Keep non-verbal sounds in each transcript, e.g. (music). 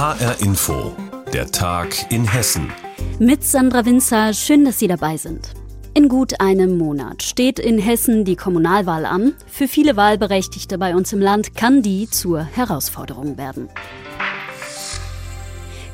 HR Info, der Tag in Hessen. Mit Sandra Winzer, schön, dass Sie dabei sind. In gut einem Monat steht in Hessen die Kommunalwahl an. Für viele Wahlberechtigte bei uns im Land kann die zur Herausforderung werden.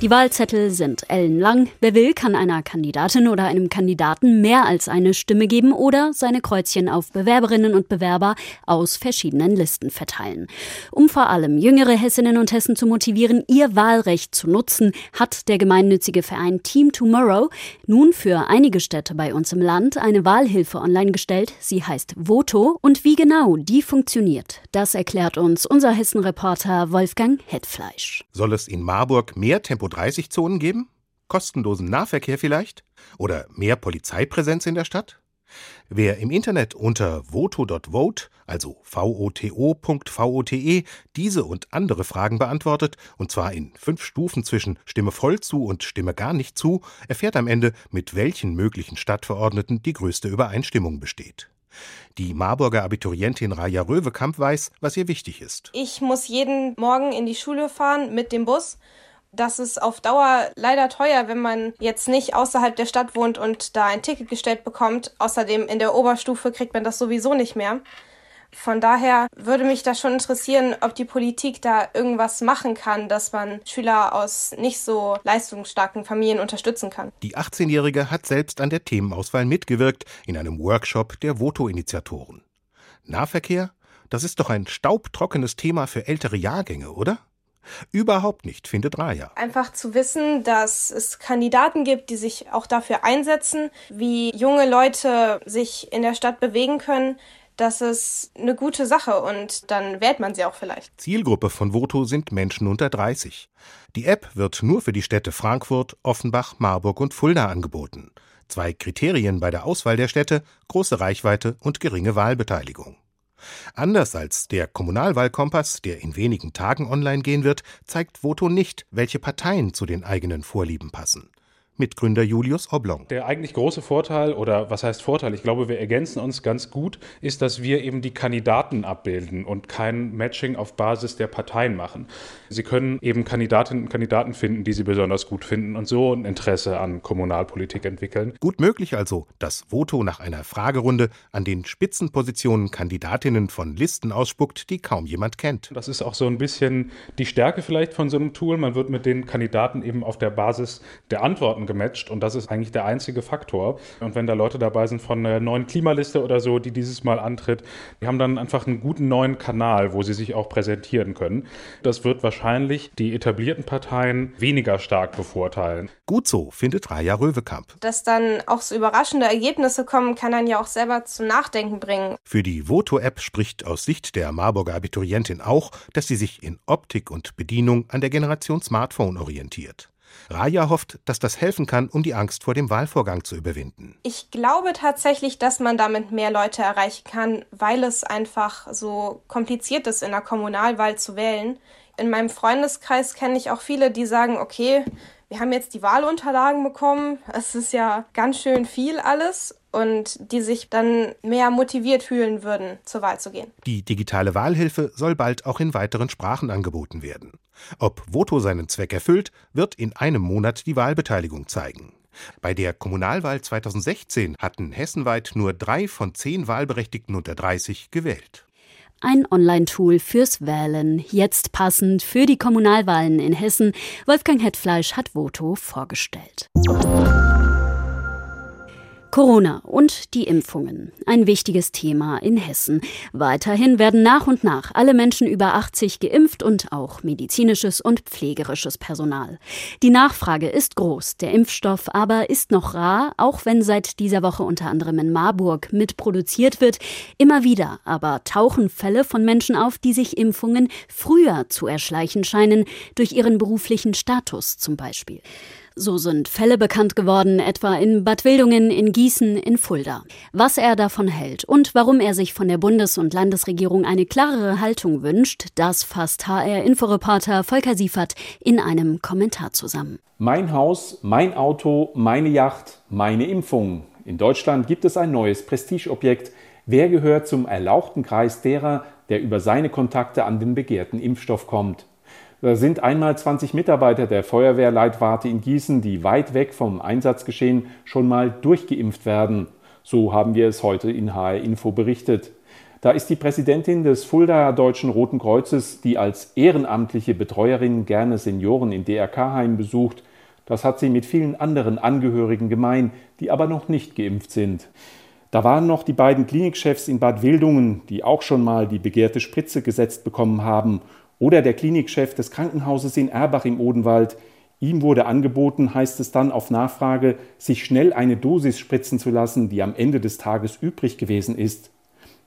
Die Wahlzettel sind ellenlang. Wer will, kann einer Kandidatin oder einem Kandidaten mehr als eine Stimme geben oder seine Kreuzchen auf Bewerberinnen und Bewerber aus verschiedenen Listen verteilen. Um vor allem jüngere Hessinnen und Hessen zu motivieren, ihr Wahlrecht zu nutzen, hat der gemeinnützige Verein Team Tomorrow nun für einige Städte bei uns im Land eine Wahlhilfe online gestellt. Sie heißt Voto. Und wie genau die funktioniert, das erklärt uns unser Hessen-Reporter Wolfgang Hetfleisch. Soll es in Marburg mehr Tempo Tempo-30-Zonen geben? Kostenlosen Nahverkehr vielleicht? Oder mehr Polizeipräsenz in der Stadt? Wer im Internet unter voto.vote, also voto.vote, diese und andere Fragen beantwortet, und zwar in fünf Stufen zwischen Stimme voll zu und Stimme gar nicht zu, erfährt am Ende, mit welchen möglichen Stadtverordneten die größte Übereinstimmung besteht. Die Marburger Abiturientin Raja Röwekamp weiß, was ihr wichtig ist. Ich muss jeden Morgen in die Schule fahren mit dem Bus das ist auf Dauer leider teuer, wenn man jetzt nicht außerhalb der Stadt wohnt und da ein Ticket gestellt bekommt. Außerdem in der Oberstufe kriegt man das sowieso nicht mehr. Von daher würde mich das schon interessieren, ob die Politik da irgendwas machen kann, dass man Schüler aus nicht so leistungsstarken Familien unterstützen kann. Die 18-Jährige hat selbst an der Themenauswahl mitgewirkt in einem Workshop der Voto-Initiatoren. Nahverkehr? Das ist doch ein staubtrockenes Thema für ältere Jahrgänge, oder? Überhaupt nicht, findet Raya. Einfach zu wissen, dass es Kandidaten gibt, die sich auch dafür einsetzen, wie junge Leute sich in der Stadt bewegen können, das ist eine gute Sache und dann wählt man sie auch vielleicht. Zielgruppe von Voto sind Menschen unter 30. Die App wird nur für die Städte Frankfurt, Offenbach, Marburg und Fulda angeboten. Zwei Kriterien bei der Auswahl der Städte, große Reichweite und geringe Wahlbeteiligung. Anders als der Kommunalwahlkompass, der in wenigen Tagen online gehen wird, zeigt Voto nicht, welche Parteien zu den eigenen Vorlieben passen. Mitgründer Julius Oblong. Der eigentlich große Vorteil, oder was heißt Vorteil, ich glaube, wir ergänzen uns ganz gut, ist, dass wir eben die Kandidaten abbilden und kein Matching auf Basis der Parteien machen. Sie können eben Kandidatinnen und Kandidaten finden, die Sie besonders gut finden und so ein Interesse an Kommunalpolitik entwickeln. Gut möglich also, dass Voto nach einer Fragerunde an den Spitzenpositionen Kandidatinnen von Listen ausspuckt, die kaum jemand kennt. Das ist auch so ein bisschen die Stärke vielleicht von so einem Tool. Man wird mit den Kandidaten eben auf der Basis der Antworten gematcht und das ist eigentlich der einzige Faktor. Und wenn da Leute dabei sind von der neuen Klimaliste oder so, die dieses Mal antritt, die haben dann einfach einen guten neuen Kanal, wo sie sich auch präsentieren können. Das wird wahrscheinlich die etablierten Parteien weniger stark bevorteilen. Gut so, findet Raja Röwekamp. Dass dann auch so überraschende Ergebnisse kommen, kann dann ja auch selber zum Nachdenken bringen. Für die Voto-App spricht aus Sicht der Marburger Abiturientin auch, dass sie sich in Optik und Bedienung an der Generation Smartphone orientiert. Raja hofft, dass das helfen kann, um die Angst vor dem Wahlvorgang zu überwinden. Ich glaube tatsächlich, dass man damit mehr Leute erreichen kann, weil es einfach so kompliziert ist, in der Kommunalwahl zu wählen. In meinem Freundeskreis kenne ich auch viele, die sagen, okay, wir haben jetzt die Wahlunterlagen bekommen, es ist ja ganz schön viel alles und die sich dann mehr motiviert fühlen würden, zur Wahl zu gehen. Die digitale Wahlhilfe soll bald auch in weiteren Sprachen angeboten werden. Ob Voto seinen Zweck erfüllt, wird in einem Monat die Wahlbeteiligung zeigen. Bei der Kommunalwahl 2016 hatten hessenweit nur drei von zehn Wahlberechtigten unter 30 gewählt. Ein Online-Tool fürs Wählen, jetzt passend für die Kommunalwahlen in Hessen. Wolfgang Hetfleisch hat Voto vorgestellt. Corona und die Impfungen. Ein wichtiges Thema in Hessen. Weiterhin werden nach und nach alle Menschen über 80 geimpft und auch medizinisches und pflegerisches Personal. Die Nachfrage ist groß, der Impfstoff aber ist noch rar, auch wenn seit dieser Woche unter anderem in Marburg mitproduziert wird. Immer wieder aber tauchen Fälle von Menschen auf, die sich Impfungen früher zu erschleichen scheinen, durch ihren beruflichen Status zum Beispiel. So sind Fälle bekannt geworden, etwa in Bad Wildungen, in Gießen, in Fulda. Was er davon hält und warum er sich von der Bundes- und Landesregierung eine klarere Haltung wünscht, das fasst HR-Inforeporter Volker Siefert in einem Kommentar zusammen. Mein Haus, mein Auto, meine Yacht, meine Impfung. In Deutschland gibt es ein neues Prestigeobjekt. Wer gehört zum erlauchten Kreis derer, der über seine Kontakte an den begehrten Impfstoff kommt? Da sind einmal 20 Mitarbeiter der Feuerwehrleitwarte in Gießen, die weit weg vom Einsatzgeschehen schon mal durchgeimpft werden. So haben wir es heute in HR Info berichtet. Da ist die Präsidentin des Fuldaer Deutschen Roten Kreuzes, die als ehrenamtliche Betreuerin gerne Senioren in DRK-Heimen besucht. Das hat sie mit vielen anderen Angehörigen gemein, die aber noch nicht geimpft sind. Da waren noch die beiden Klinikchefs in Bad Wildungen, die auch schon mal die begehrte Spritze gesetzt bekommen haben, oder der Klinikchef des Krankenhauses in Erbach im Odenwald. Ihm wurde angeboten, heißt es dann auf Nachfrage, sich schnell eine Dosis spritzen zu lassen, die am Ende des Tages übrig gewesen ist.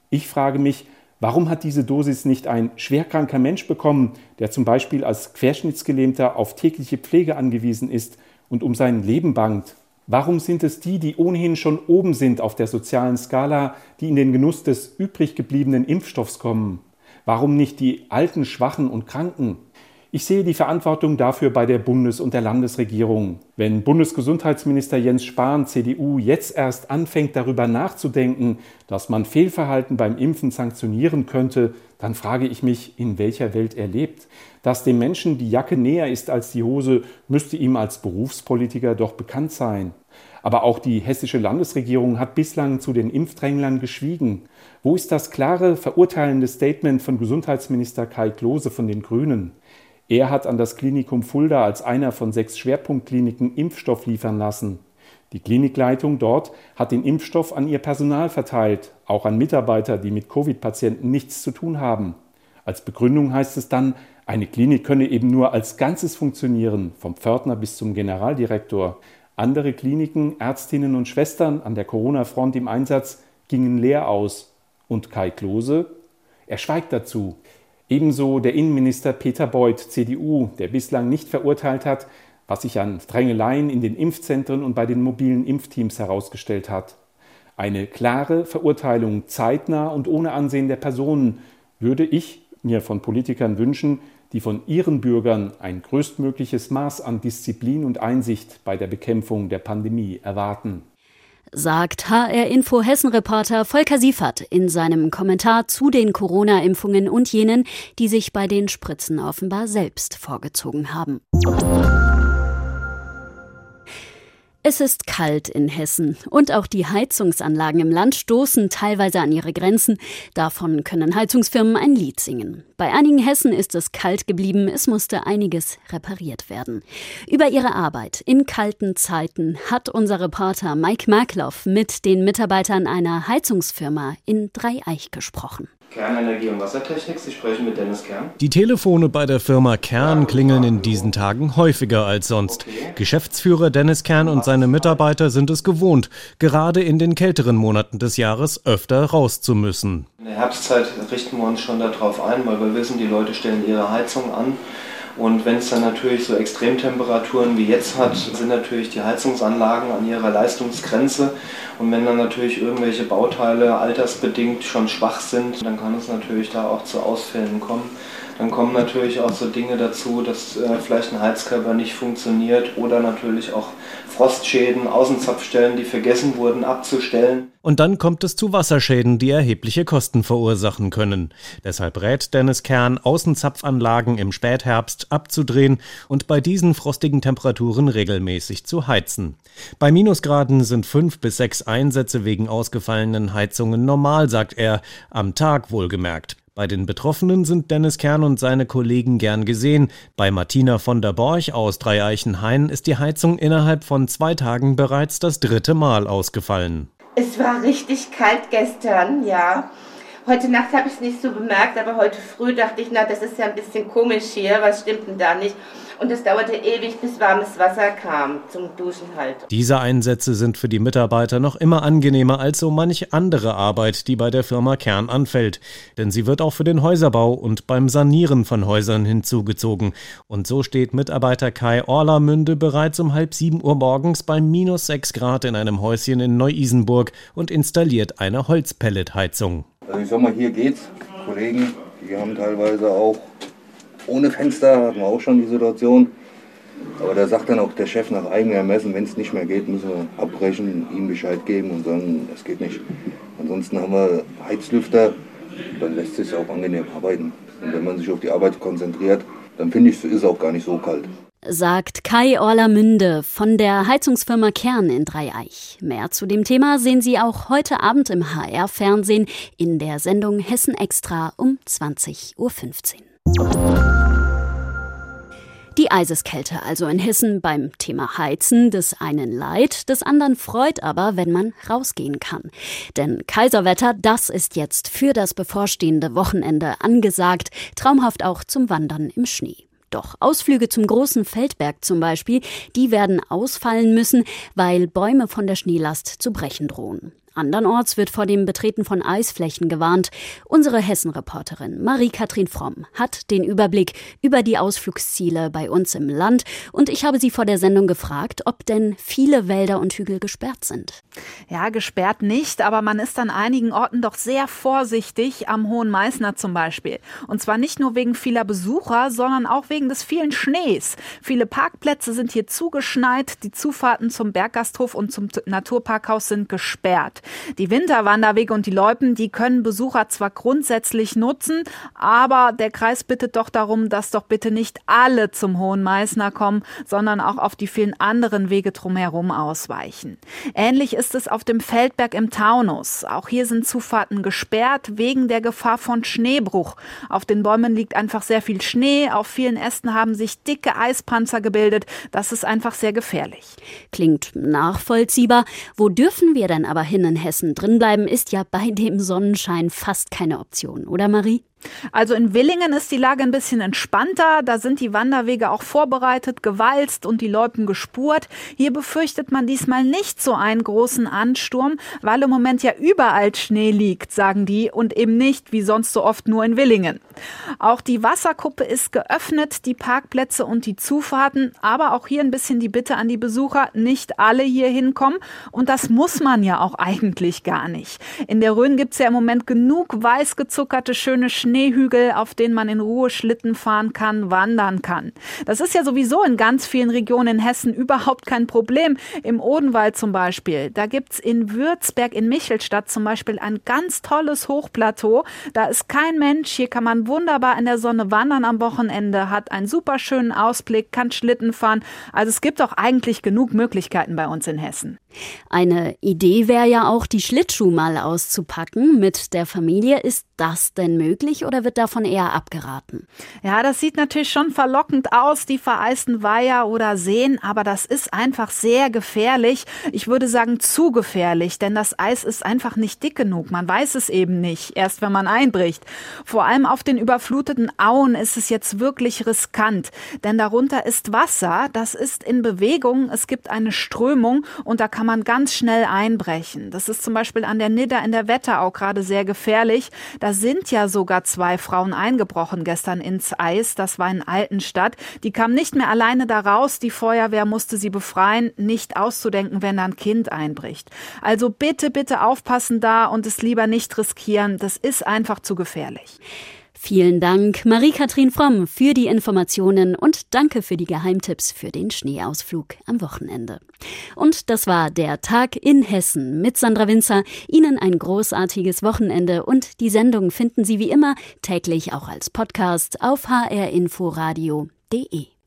Ich frage mich, warum hat diese Dosis nicht ein schwerkranker Mensch bekommen, der zum Beispiel als Querschnittsgelähmter auf tägliche Pflege angewiesen ist und um sein Leben bangt? Warum sind es die, die ohnehin schon oben sind auf der sozialen Skala, die in den Genuss des übrig gebliebenen Impfstoffs kommen? Warum nicht die alten, schwachen und Kranken? Ich sehe die Verantwortung dafür bei der Bundes- und der Landesregierung. Wenn Bundesgesundheitsminister Jens Spahn, CDU, jetzt erst anfängt darüber nachzudenken, dass man Fehlverhalten beim Impfen sanktionieren könnte, dann frage ich mich, in welcher Welt er lebt. Dass dem Menschen die Jacke näher ist als die Hose, müsste ihm als Berufspolitiker doch bekannt sein. Aber auch die hessische Landesregierung hat bislang zu den Impfdränglern geschwiegen. Wo ist das klare, verurteilende Statement von Gesundheitsminister Kai Klose von den Grünen? Er hat an das Klinikum Fulda als einer von sechs Schwerpunktkliniken Impfstoff liefern lassen. Die Klinikleitung dort hat den Impfstoff an ihr Personal verteilt, auch an Mitarbeiter, die mit Covid-Patienten nichts zu tun haben. Als Begründung heißt es dann, eine Klinik könne eben nur als Ganzes funktionieren, vom Pförtner bis zum Generaldirektor. Andere Kliniken, Ärztinnen und Schwestern an der Corona-Front im Einsatz gingen leer aus. Und Kai Klose? Er schweigt dazu. Ebenso der Innenminister Peter Beuth, CDU, der bislang nicht verurteilt hat, was sich an Drängeleien in den Impfzentren und bei den mobilen Impfteams herausgestellt hat. Eine klare Verurteilung zeitnah und ohne Ansehen der Personen würde ich mir von Politikern wünschen, die von ihren Bürgern ein größtmögliches Maß an Disziplin und Einsicht bei der Bekämpfung der Pandemie erwarten sagt HR-Info Hessen-Reporter Volker Siefert in seinem Kommentar zu den Corona-Impfungen und jenen, die sich bei den Spritzen offenbar selbst vorgezogen haben. Es ist kalt in Hessen und auch die Heizungsanlagen im Land stoßen teilweise an ihre Grenzen. Davon können Heizungsfirmen ein Lied singen. Bei einigen Hessen ist es kalt geblieben, es musste einiges repariert werden. Über ihre Arbeit in kalten Zeiten hat unser Reporter Mike Markloff mit den Mitarbeitern einer Heizungsfirma in Dreieich gesprochen. Kernenergie und Wassertechnik. Sie sprechen mit Dennis Kern. Die Telefone bei der Firma Kern klingeln in diesen Tagen häufiger als sonst. Okay. Geschäftsführer Dennis Kern und seine Mitarbeiter sind es gewohnt, gerade in den kälteren Monaten des Jahres öfter raus zu müssen. In der Herbstzeit richten wir uns schon darauf ein, weil wir wissen, die Leute stellen ihre Heizung an. Und wenn es dann natürlich so Extremtemperaturen wie jetzt hat, sind natürlich die Heizungsanlagen an ihrer Leistungsgrenze. Und wenn dann natürlich irgendwelche Bauteile altersbedingt schon schwach sind, dann kann es natürlich da auch zu Ausfällen kommen. Dann kommen natürlich auch so Dinge dazu, dass äh, vielleicht ein Heizkörper nicht funktioniert oder natürlich auch Frostschäden, Außenzapfstellen, die vergessen wurden abzustellen. Und dann kommt es zu Wasserschäden, die erhebliche Kosten verursachen können. Deshalb rät Dennis Kern, Außenzapfanlagen im Spätherbst abzudrehen und bei diesen frostigen Temperaturen regelmäßig zu heizen. Bei Minusgraden sind fünf bis sechs Einsätze wegen ausgefallenen Heizungen normal, sagt er, am Tag wohlgemerkt. Bei den Betroffenen sind Dennis Kern und seine Kollegen gern gesehen. Bei Martina von der Borch aus Dreieichenhain ist die Heizung innerhalb von zwei Tagen bereits das dritte Mal ausgefallen. Es war richtig kalt gestern, ja. Heute Nacht habe ich es nicht so bemerkt, aber heute früh dachte ich, na, das ist ja ein bisschen komisch hier, was stimmt denn da nicht? Und es dauerte ewig, bis warmes Wasser kam, zum Duschen halt. Diese Einsätze sind für die Mitarbeiter noch immer angenehmer als so manche andere Arbeit, die bei der Firma Kern anfällt. Denn sie wird auch für den Häuserbau und beim Sanieren von Häusern hinzugezogen. Und so steht Mitarbeiter Kai Orlamünde bereits um halb sieben Uhr morgens bei minus sechs Grad in einem Häuschen in Neu-Isenburg und installiert eine Holzpelletheizung. Also ich sag mal, hier geht's. Kollegen, die haben teilweise auch ohne Fenster, hatten wir auch schon die Situation. Aber da sagt dann auch der Chef nach eigenem Ermessen, wenn es nicht mehr geht, müssen wir abbrechen, ihm Bescheid geben und sagen, es geht nicht. Ansonsten haben wir Heizlüfter, dann lässt sich auch angenehm arbeiten. Und wenn man sich auf die Arbeit konzentriert, dann finde ich, ist auch gar nicht so kalt. Sagt Kai Orlamünde von der Heizungsfirma Kern in Dreieich. Mehr zu dem Thema sehen Sie auch heute Abend im HR-Fernsehen in der Sendung Hessen Extra um 20.15 Uhr. Die Eiseskälte also in Hessen beim Thema Heizen des einen leid, des anderen freut aber, wenn man rausgehen kann. Denn Kaiserwetter, das ist jetzt für das bevorstehende Wochenende angesagt, traumhaft auch zum Wandern im Schnee. Doch Ausflüge zum großen Feldberg zum Beispiel, die werden ausfallen müssen, weil Bäume von der Schneelast zu brechen drohen. Andernorts wird vor dem Betreten von Eisflächen gewarnt. Unsere Hessen-Reporterin Marie-Kathrin Fromm hat den Überblick über die Ausflugsziele bei uns im Land und ich habe sie vor der Sendung gefragt, ob denn viele Wälder und Hügel gesperrt sind. Ja, gesperrt nicht, aber man ist an einigen Orten doch sehr vorsichtig, am Hohen Meißner zum Beispiel. Und zwar nicht nur wegen vieler Besucher, sondern auch wegen des vielen Schnees. Viele Parkplätze sind hier zugeschneit, die Zufahrten zum Berggasthof und zum Naturparkhaus sind gesperrt. Die Winterwanderwege und die Loipen, die können Besucher zwar grundsätzlich nutzen, aber der Kreis bittet doch darum, dass doch bitte nicht alle zum Hohen Meißner kommen, sondern auch auf die vielen anderen Wege drumherum ausweichen. Ähnlich ist es auf dem Feldberg im Taunus. Auch hier sind Zufahrten gesperrt wegen der Gefahr von Schneebruch. Auf den Bäumen liegt einfach sehr viel Schnee, auf vielen Ästen haben sich dicke Eispanzer gebildet. Das ist einfach sehr gefährlich. Klingt nachvollziehbar. Wo dürfen wir denn aber hin in Hessen. Drinbleiben ist ja bei dem Sonnenschein fast keine Option, oder Marie? Also in Willingen ist die Lage ein bisschen entspannter. Da sind die Wanderwege auch vorbereitet, gewalzt und die Loipen gespurt. Hier befürchtet man diesmal nicht so einen großen Ansturm, weil im Moment ja überall Schnee liegt, sagen die, und eben nicht wie sonst so oft nur in Willingen. Auch die Wasserkuppe ist geöffnet, die Parkplätze und die Zufahrten, aber auch hier ein bisschen die Bitte an die Besucher, nicht alle hier hinkommen. Und das muss man ja auch (laughs) eigentlich gar nicht. In der Rhön gibt's ja im Moment genug weiß gezuckerte, schöne Schneehügel, auf denen man in Ruhe Schlitten fahren kann, wandern kann. Das ist ja sowieso in ganz vielen Regionen in Hessen überhaupt kein Problem. Im Odenwald zum Beispiel. Da gibt's in Würzberg, in Michelstadt zum Beispiel ein ganz tolles Hochplateau. Da ist kein Mensch. Hier kann man wunderbar in der Sonne wandern am Wochenende, hat einen super schönen Ausblick, kann Schlitten fahren. Also es gibt auch eigentlich genug Möglichkeiten bei uns in Hessen. Eine Idee wäre ja auch, die Schlittschuh mal auszupacken mit der Familie. Ist das denn möglich oder wird davon eher abgeraten? Ja, das sieht natürlich schon verlockend aus, die vereisten Weiher oder Seen, aber das ist einfach sehr gefährlich. Ich würde sagen zu gefährlich, denn das Eis ist einfach nicht dick genug. Man weiß es eben nicht, erst wenn man einbricht. Vor allem auf den überfluteten Auen ist es jetzt wirklich riskant, denn darunter ist Wasser, das ist in Bewegung, es gibt eine Strömung und da kann man ganz schnell einbrechen. Das ist zum Beispiel an der Nidda in der Wetterau gerade sehr gefährlich. Da sind ja sogar zwei Frauen eingebrochen gestern ins Eis. Das war in Altenstadt. Die kamen nicht mehr alleine da raus. Die Feuerwehr musste sie befreien. Nicht auszudenken, wenn da ein Kind einbricht. Also bitte, bitte aufpassen da und es lieber nicht riskieren. Das ist einfach zu gefährlich. Vielen Dank, Marie-Kathrin Fromm, für die Informationen und danke für die Geheimtipps für den Schneeausflug am Wochenende. Und das war der Tag in Hessen mit Sandra Winzer. Ihnen ein großartiges Wochenende und die Sendung finden Sie wie immer täglich auch als Podcast auf hrinforadio.de.